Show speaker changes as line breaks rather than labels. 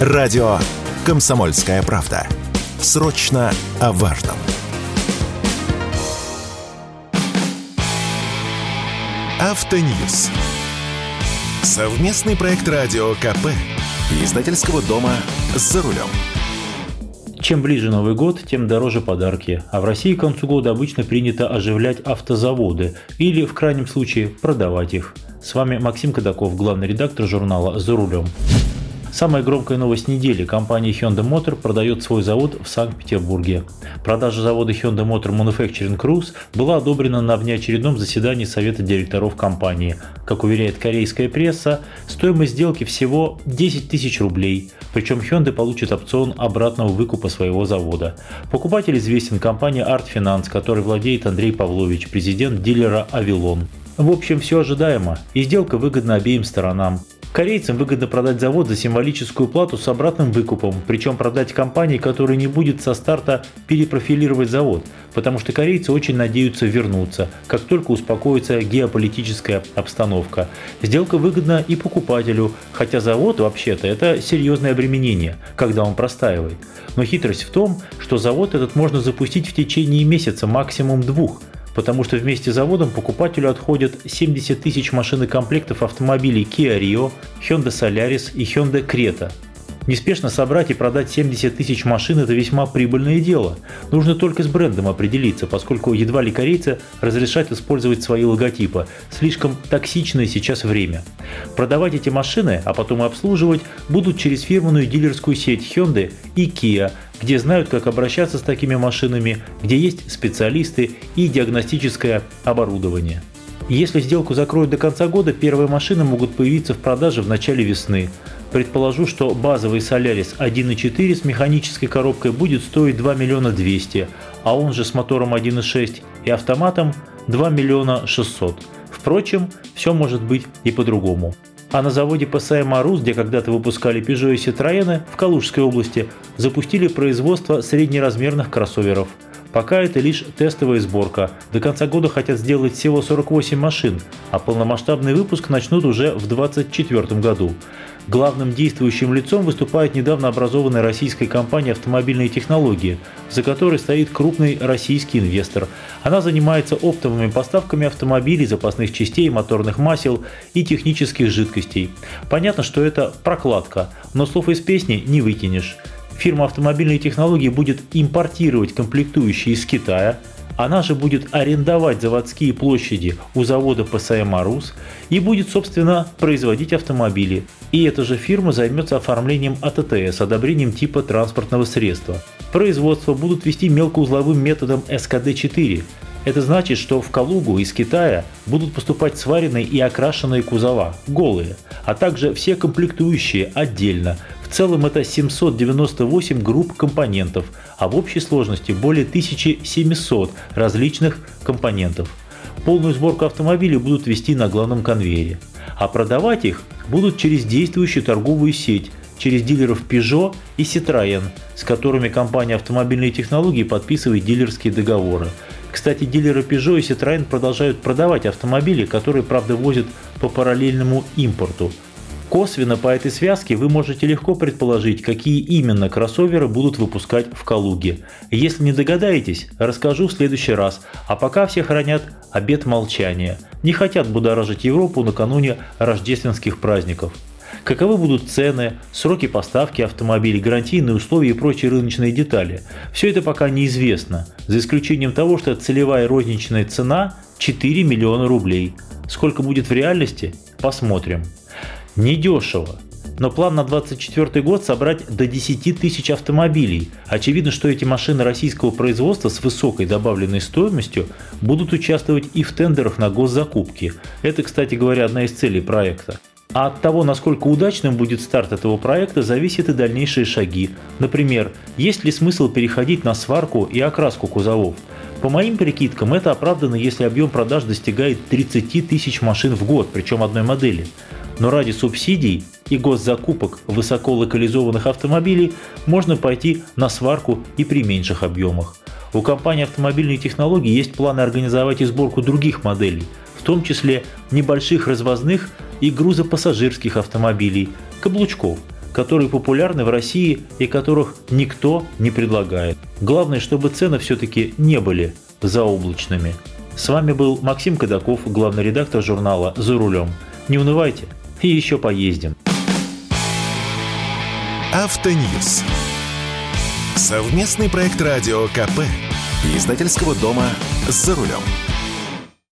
Радио «Комсомольская правда». Срочно о важном. Автоньюз. Совместный проект радио КП. Издательского дома «За рулем».
Чем ближе Новый год, тем дороже подарки. А в России к концу года обычно принято оживлять автозаводы или, в крайнем случае, продавать их. С вами Максим Кадаков, главный редактор журнала «За рулем». Самая громкая новость недели. Компания Hyundai Motor продает свой завод в Санкт-Петербурге. Продажа завода Hyundai Motor Manufacturing Cruise была одобрена на внеочередном заседании Совета директоров компании. Как уверяет корейская пресса, стоимость сделки всего 10 тысяч рублей. Причем Hyundai получит опцион обратного выкупа своего завода. Покупатель известен компания Art Finance, которой владеет Андрей Павлович, президент дилера Avilon. В общем, все ожидаемо, и сделка выгодна обеим сторонам. Корейцам выгодно продать завод за символическую плату с обратным выкупом, причем продать компании, которая не будет со старта перепрофилировать завод, потому что корейцы очень надеются вернуться, как только успокоится геополитическая обстановка. Сделка выгодна и покупателю, хотя завод вообще-то это серьезное обременение, когда он простаивает. Но хитрость в том, что завод этот можно запустить в течение месяца, максимум двух – потому что вместе с заводом покупателю отходят 70 тысяч машин комплектов автомобилей Kia Rio, Hyundai Solaris и Hyundai Creta – Неспешно собрать и продать 70 тысяч машин – это весьма прибыльное дело. Нужно только с брендом определиться, поскольку едва ли корейцы разрешают использовать свои логотипы. Слишком токсичное сейчас время. Продавать эти машины, а потом и обслуживать, будут через фирменную дилерскую сеть Hyundai и Kia, где знают, как обращаться с такими машинами, где есть специалисты и диагностическое оборудование. Если сделку закроют до конца года, первые машины могут появиться в продаже в начале весны. Предположу, что базовый Solaris 1.4 с механической коробкой будет стоить 2 миллиона 200, а он же с мотором 1.6 и автоматом 2 миллиона 600. Впрочем, все может быть и по-другому. А на заводе ПСМ «Арус», где когда-то выпускали Peugeot и Citroёn, в Калужской области запустили производство среднеразмерных кроссоверов – Пока это лишь тестовая сборка. До конца года хотят сделать всего 48 машин, а полномасштабный выпуск начнут уже в 2024 году. Главным действующим лицом выступает недавно образованная российская компания «Автомобильные технологии», за которой стоит крупный российский инвестор. Она занимается оптовыми поставками автомобилей, запасных частей, моторных масел и технических жидкостей. Понятно, что это прокладка, но слов из песни не выкинешь фирма автомобильной технологии будет импортировать комплектующие из Китая, она же будет арендовать заводские площади у завода ПСМ «Арус» и будет, собственно, производить автомобили. И эта же фирма займется оформлением АТТС, одобрением типа транспортного средства. Производство будут вести мелкоузловым методом СКД-4, это значит, что в Калугу из Китая будут поступать сваренные и окрашенные кузова, голые, а также все комплектующие отдельно. В целом это 798 групп компонентов, а в общей сложности более 1700 различных компонентов. Полную сборку автомобилей будут вести на главном конвейере, а продавать их будут через действующую торговую сеть, через дилеров Peugeot и Citroën, с которыми компания автомобильные технологии подписывает дилерские договоры. Кстати, дилеры Peugeot и Citroën продолжают продавать автомобили, которые, правда, возят по параллельному импорту. Косвенно по этой связке вы можете легко предположить, какие именно кроссоверы будут выпускать в Калуге. Если не догадаетесь, расскажу в следующий раз, а пока все хранят обет молчания. Не хотят будоражить Европу накануне рождественских праздников. Каковы будут цены, сроки поставки автомобилей, гарантийные условия и прочие рыночные детали. Все это пока неизвестно, за исключением того, что целевая розничная цена 4 миллиона рублей. Сколько будет в реальности, посмотрим. Недешево. Но план на 2024 год собрать до 10 тысяч автомобилей. Очевидно, что эти машины российского производства с высокой добавленной стоимостью будут участвовать и в тендерах на госзакупки. Это, кстати говоря, одна из целей проекта. А от того, насколько удачным будет старт этого проекта, зависят и дальнейшие шаги. Например, есть ли смысл переходить на сварку и окраску кузовов? По моим прикидкам, это оправдано, если объем продаж достигает 30 тысяч машин в год, причем одной модели но ради субсидий и госзакупок высоколокализованных автомобилей можно пойти на сварку и при меньших объемах. У компании автомобильные технологии есть планы организовать и сборку других моделей, в том числе небольших развозных и грузопассажирских автомобилей, каблучков, которые популярны в России и которых никто не предлагает. Главное, чтобы цены все-таки не были заоблачными. С вами был Максим Кадаков, главный редактор журнала «За рулем». Не унывайте, и еще поездим.
Автоньюз. Совместный проект радио КП. Издательского дома «За рулем».